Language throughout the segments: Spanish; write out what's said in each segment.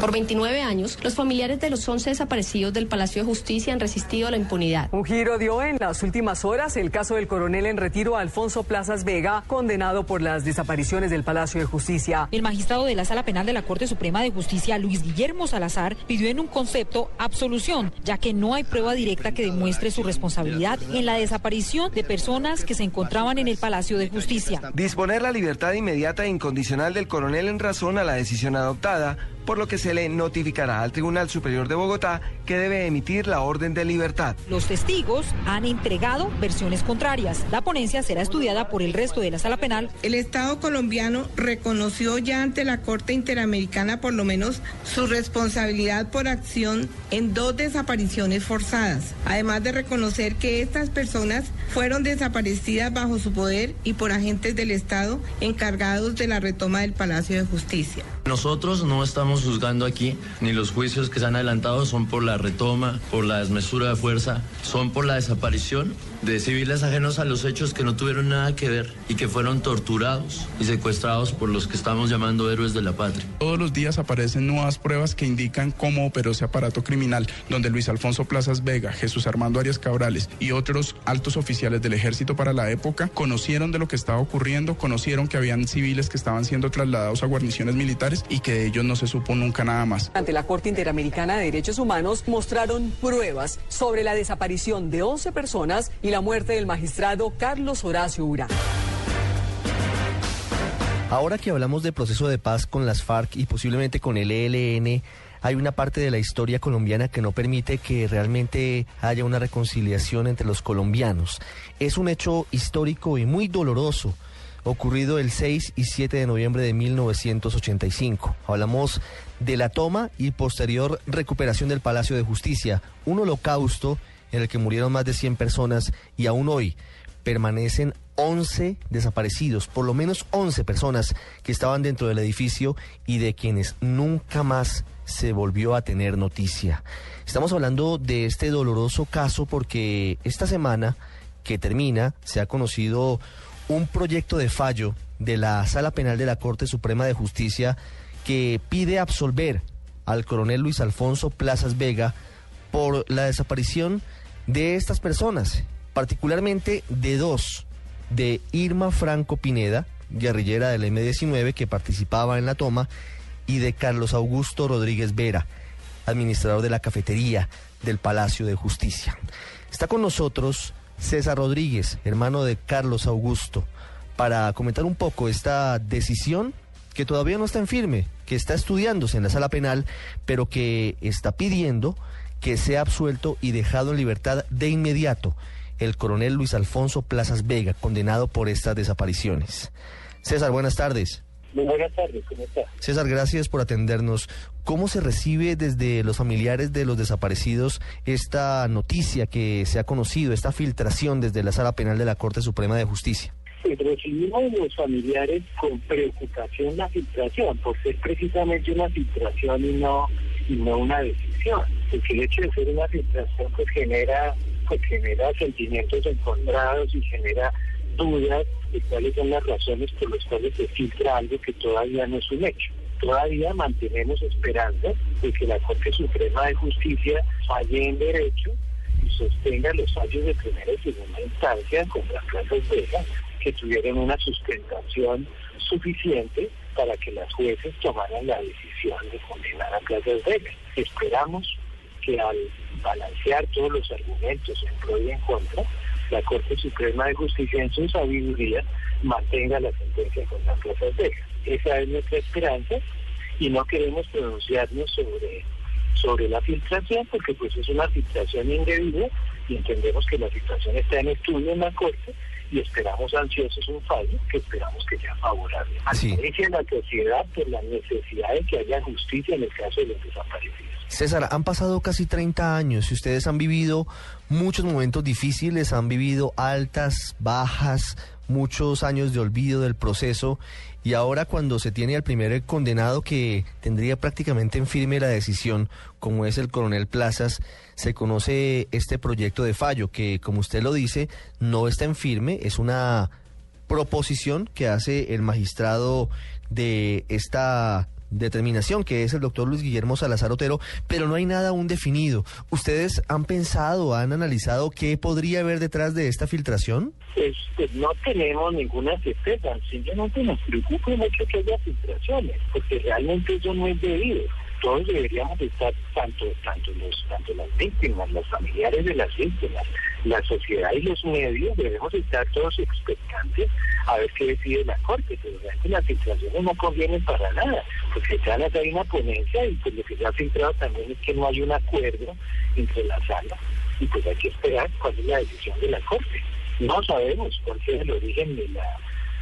Por 29 años, los familiares de los 11 desaparecidos del Palacio de Justicia han resistido a la impunidad. Un giro dio en las últimas horas el caso del coronel en retiro Alfonso Plazas Vega, condenado por las desapariciones del Palacio de Justicia. El magistrado de la Sala Penal de la Corte Suprema de Justicia, Luis Guillermo Salazar, pidió en un concepto absolución, ya que no hay prueba directa que demuestre su responsabilidad en la desaparición de personas que se encontraban en el Palacio de Justicia. Disponer la libertad inmediata e incondicional del coronel en razón a la decisión adoptada por lo que se le notificará al Tribunal Superior de Bogotá que debe emitir la orden de libertad. Los testigos han entregado versiones contrarias. La ponencia será estudiada por el resto de la sala penal. El Estado colombiano reconoció ya ante la Corte Interamericana por lo menos su responsabilidad por acción en dos desapariciones forzadas, además de reconocer que estas personas fueron desaparecidas bajo su poder y por agentes del Estado encargados de la retoma del Palacio de Justicia. Nosotros no estamos juzgando aquí, ni los juicios que se han adelantado son por la retoma, por la desmesura de fuerza, son por la desaparición de civiles ajenos a los hechos que no tuvieron nada que ver y que fueron torturados y secuestrados por los que estamos llamando héroes de la patria. Todos los días aparecen nuevas pruebas que indican cómo operó ese aparato criminal, donde Luis Alfonso Plazas Vega, Jesús Armando Arias Cabrales y otros altos oficiales del ejército para la época conocieron de lo que estaba ocurriendo, conocieron que habían civiles que estaban siendo trasladados a guarniciones militares y que de ellos no se supo nunca nada más. Ante la Corte Interamericana de Derechos Humanos mostraron pruebas sobre la desaparición de 11 personas y la muerte del magistrado Carlos Horacio Ura. Ahora que hablamos de proceso de paz con las FARC y posiblemente con el ELN, hay una parte de la historia colombiana que no permite que realmente haya una reconciliación entre los colombianos. Es un hecho histórico y muy doloroso ocurrido el 6 y 7 de noviembre de 1985. Hablamos de la toma y posterior recuperación del Palacio de Justicia, un holocausto en el que murieron más de 100 personas y aún hoy permanecen 11 desaparecidos, por lo menos 11 personas que estaban dentro del edificio y de quienes nunca más se volvió a tener noticia. Estamos hablando de este doloroso caso porque esta semana que termina se ha conocido un proyecto de fallo de la Sala Penal de la Corte Suprema de Justicia que pide absolver al coronel Luis Alfonso Plazas Vega por la desaparición de estas personas, particularmente de dos, de Irma Franco Pineda, guerrillera del M-19 que participaba en la toma, y de Carlos Augusto Rodríguez Vera, administrador de la cafetería del Palacio de Justicia. Está con nosotros César Rodríguez, hermano de Carlos Augusto, para comentar un poco esta decisión que todavía no está en firme, que está estudiándose en la sala penal, pero que está pidiendo que sea absuelto y dejado en libertad de inmediato el coronel Luis Alfonso Plazas Vega, condenado por estas desapariciones. César, buenas tardes. Muy buenas tardes, ¿cómo está? César, gracias por atendernos. ¿Cómo se recibe desde los familiares de los desaparecidos esta noticia que se ha conocido, esta filtración desde la Sala Penal de la Corte Suprema de Justicia? Recibimos los familiares con preocupación la filtración, por ser precisamente una filtración y no, y no una decisión. Porque el hecho de ser una filtración pues genera, pues genera sentimientos encontrados y genera dudas de cuáles son las razones por las cuales se filtra algo que todavía no es un hecho. Todavía mantenemos esperanza de que la Corte Suprema de Justicia falle en derecho y sostenga los fallos de primera y segunda instancia contra Plazas Vega que tuvieron una sustentación suficiente para que las jueces tomaran la decisión de condenar a Plazas Vega. Esperamos que al balancear todos los argumentos en pro y en contra, la Corte Suprema de Justicia en su sabiduría mantenga la sentencia contra Plazas Vega. Esa es nuestra esperanza y no queremos pronunciarnos sobre, sobre la filtración porque pues es una filtración indebida y entendemos que la filtración está en estudio en la Corte y esperamos ansiosos un fallo que esperamos que sea favorable. A Sí. la sociedad por la necesidad de que haya justicia en el caso de los desaparecidos. César, han pasado casi 30 años y ustedes han vivido muchos momentos difíciles, han vivido altas, bajas, muchos años de olvido del proceso. Y ahora cuando se tiene al primer condenado que tendría prácticamente en firme la decisión, como es el coronel Plazas, se conoce este proyecto de fallo que, como usted lo dice, no está en firme, es una proposición que hace el magistrado de esta determinación, que es el doctor Luis Guillermo Salazar Otero, pero no hay nada aún definido. ¿Ustedes han pensado, han analizado qué podría haber detrás de esta filtración? Pues no tenemos ninguna certeza, simplemente nos preocupa mucho que haya filtraciones, porque realmente eso no es debido. Todos deberíamos estar, tanto, tanto, los, tanto las víctimas, los familiares de las víctimas, la sociedad y los medios, debemos estar todos expectantes a ver qué decide la Corte, pero realmente las filtraciones no convienen para nada, porque ya no hay una ponencia y pues lo que se ha filtrado también es que no hay un acuerdo entre las salas y pues hay que esperar cuál es la decisión de la Corte. No sabemos cuál es el origen de la,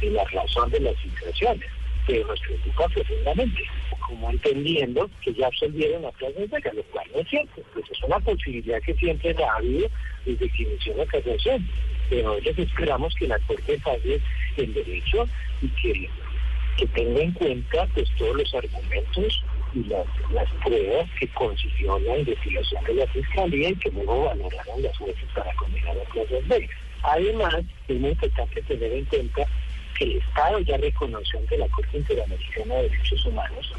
de la razón de las filtraciones, pero nos preocupa profundamente, como entendiendo que ya absolvieron a Plaza de Vega, lo cual no es cierto, pues es una posibilidad que siempre ha habido desde que inició la casación, pero nosotros esperamos que la Corte falle en derecho y que, que tenga en cuenta pues todos los argumentos y las, pruebas que consiguió la investigación de la Fiscalía y que luego valoraron las jueces para condenar a Plaza de. Además, es muy importante tener en cuenta que el Estado ya reconoció ante la Corte Interamericana de Derechos Humanos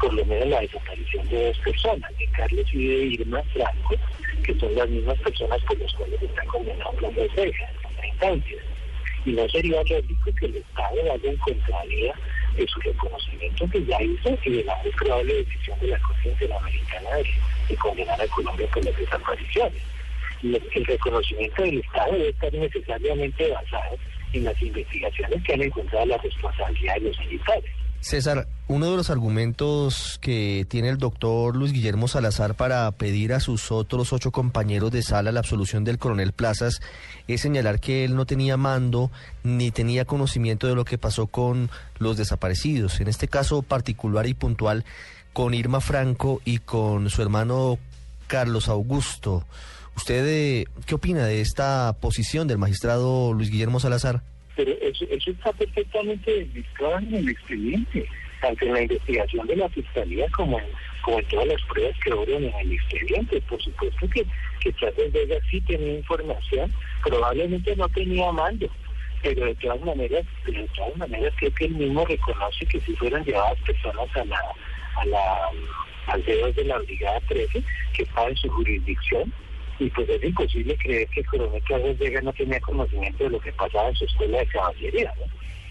por lo menos la desaparición de dos personas, de Carlos y de Irma Franco, que son las mismas personas por las cuales está condenado Plaza de Vega en primera instancia. Y no sería lógico que el Estado vaya en contraria de su reconocimiento que ya hizo y de la muy probable decisión de la Corte Interamericana de, de condenar a Colombia por las desapariciones. El reconocimiento del Estado debe estar necesariamente basado en las investigaciones que han encontrado la responsabilidad de los militares. César, uno de los argumentos que tiene el doctor Luis Guillermo Salazar para pedir a sus otros ocho compañeros de sala la absolución del coronel Plazas es señalar que él no tenía mando ni tenía conocimiento de lo que pasó con los desaparecidos. En este caso particular y puntual, con Irma Franco y con su hermano Carlos Augusto. ¿Usted eh, qué opina de esta posición del magistrado Luis Guillermo Salazar? Pero eso, eso está perfectamente descrito en el expediente, tanto en la investigación de la Fiscalía como en, como en todas las pruebas que obran en el expediente. Por supuesto que, que Chávez Vega sí tenía información, probablemente no tenía mando, pero de todas maneras, de todas maneras creo que él mismo reconoce que si fueran llevadas personas a la, a la al dedo de la Brigada 13, que estaba en su jurisdicción, y pues es imposible creer que el coronel Carlos Vega no tenía conocimiento de lo que pasaba en su escuela de caballería. ¿no?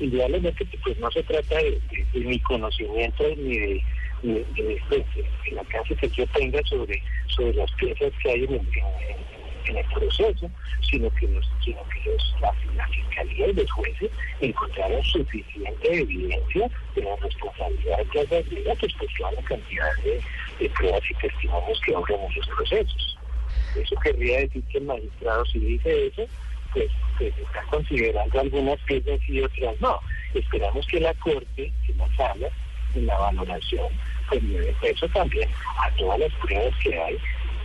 Indudablemente pues no se trata de, de, mi conocimiento ni de, ni, de, la clase que yo tenga sobre, sobre las piezas que hay en el, proceso, sino que, sino que los, la, fiscalía y los jueces encontraron suficiente evidencia de la responsabilidad de Plaza Vega, pues por toda la cantidad de, de pruebas y testimonios que obran en los procesos. Eso querría decir que el magistrado, si dice eso, pues, pues está considerando algunas piezas y otras no. Esperamos que la Corte, en la sala, en la valoración, pues dé peso también a todas las pruebas que hay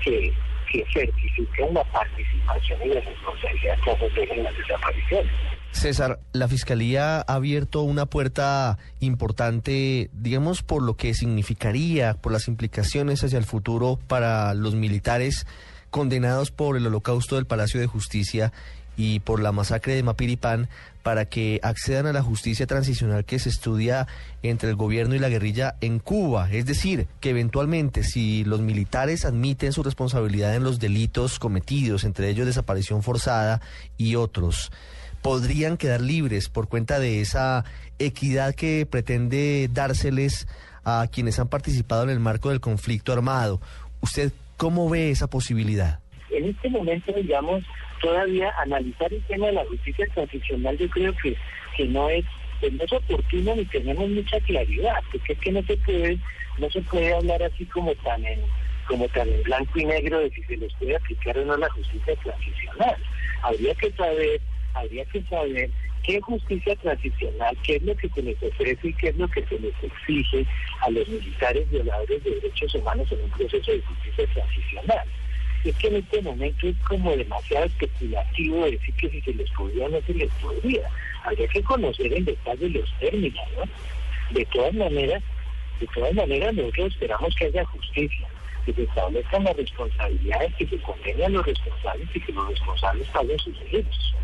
que, que certifican la participación y la responsabilidad que en las desapariciones. César, la Fiscalía ha abierto una puerta importante, digamos, por lo que significaría, por las implicaciones hacia el futuro para los militares condenados por el holocausto del Palacio de Justicia y por la masacre de Mapiripán para que accedan a la justicia transicional que se estudia entre el gobierno y la guerrilla en Cuba. Es decir, que eventualmente si los militares admiten su responsabilidad en los delitos cometidos, entre ellos desaparición forzada y otros, podrían quedar libres por cuenta de esa equidad que pretende dárseles a quienes han participado en el marco del conflicto armado. ¿Usted cómo ve esa posibilidad? En este momento, digamos, todavía analizar el tema de la justicia transicional yo creo que, que no es pues no es oportuno ni tenemos mucha claridad, porque es que no se puede, no se puede hablar así como tan en, como tan en blanco y negro de si se les puede aplicar o no la justicia transicional. Habría que saber habría que saber qué justicia transicional, qué es lo que se les ofrece y qué es lo que se les exige a los militares violadores de derechos humanos en un proceso de justicia transicional. Es que en este momento es como demasiado especulativo decir que si se les podía o no se les podría. Habría que conocer en detalle los términos, ¿no? De todas maneras, de todas maneras nosotros esperamos que haya justicia, que se establezcan las responsabilidades, que se condenen a los responsables y que los responsables paguen sus derechos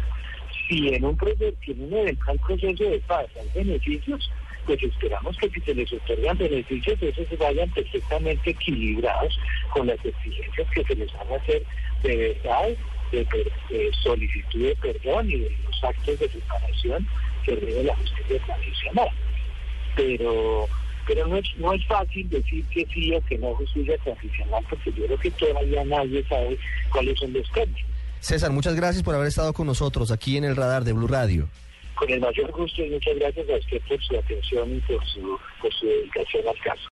si en un proceso, si en un eventual proceso de paz hay beneficios, pues esperamos que si se les otorgan beneficios, esos vayan perfectamente equilibrados con las exigencias que se les van a hacer de verdad, de, de solicitud de perdón y de los actos de separación que debe la justicia tradicional. Pero pero no es, no es fácil decir que sí o que no justicia transicional, porque yo creo que todavía nadie sabe cuáles son los términos. César, muchas gracias por haber estado con nosotros aquí en el radar de Blue Radio. Con el mayor gusto y muchas gracias a usted por su atención y por su, por su dedicación al caso.